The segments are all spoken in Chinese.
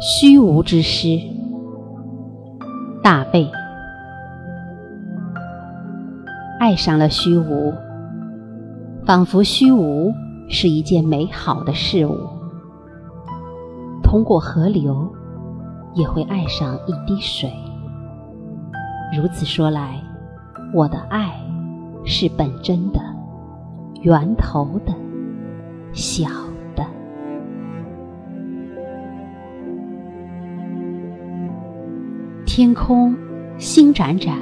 虚无之师，大卫。爱上了虚无，仿佛虚无是一件美好的事物。通过河流，也会爱上一滴水。如此说来，我的爱是本真的、源头的、小。天空星盏盏，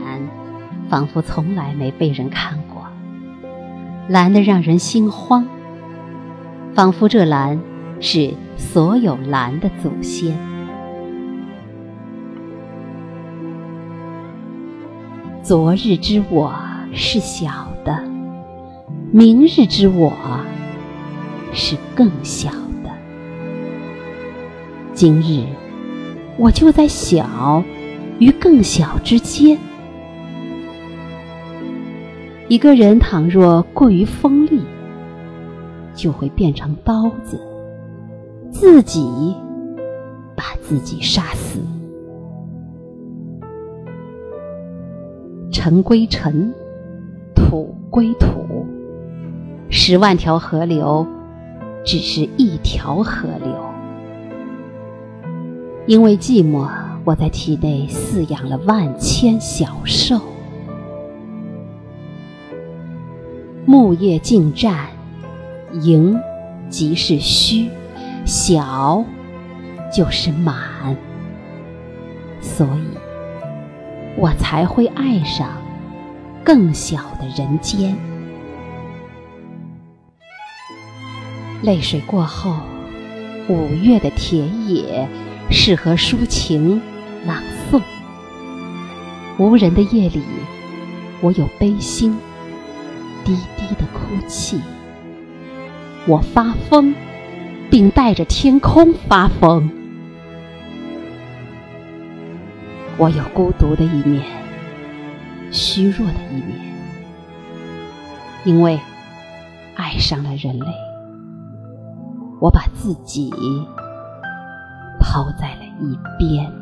仿佛从来没被人看过，蓝得让人心慌，仿佛这蓝是所有蓝的祖先。昨日之我是小的，明日之我是更小的，今日我就在小。于更小之间，一个人倘若过于锋利，就会变成刀子，自己把自己杀死。尘归尘，土归土，十万条河流，只是一条河流，因为寂寞。我在体内饲养了万千小兽，木叶尽占，盈即是虚，小就是满，所以我才会爱上更小的人间。泪水过后，五月的田野适合抒情。朗诵，无人的夜里，我有悲心，低低的哭泣。我发疯，并带着天空发疯。我有孤独的一面，虚弱的一面，因为爱上了人类，我把自己抛在了一边。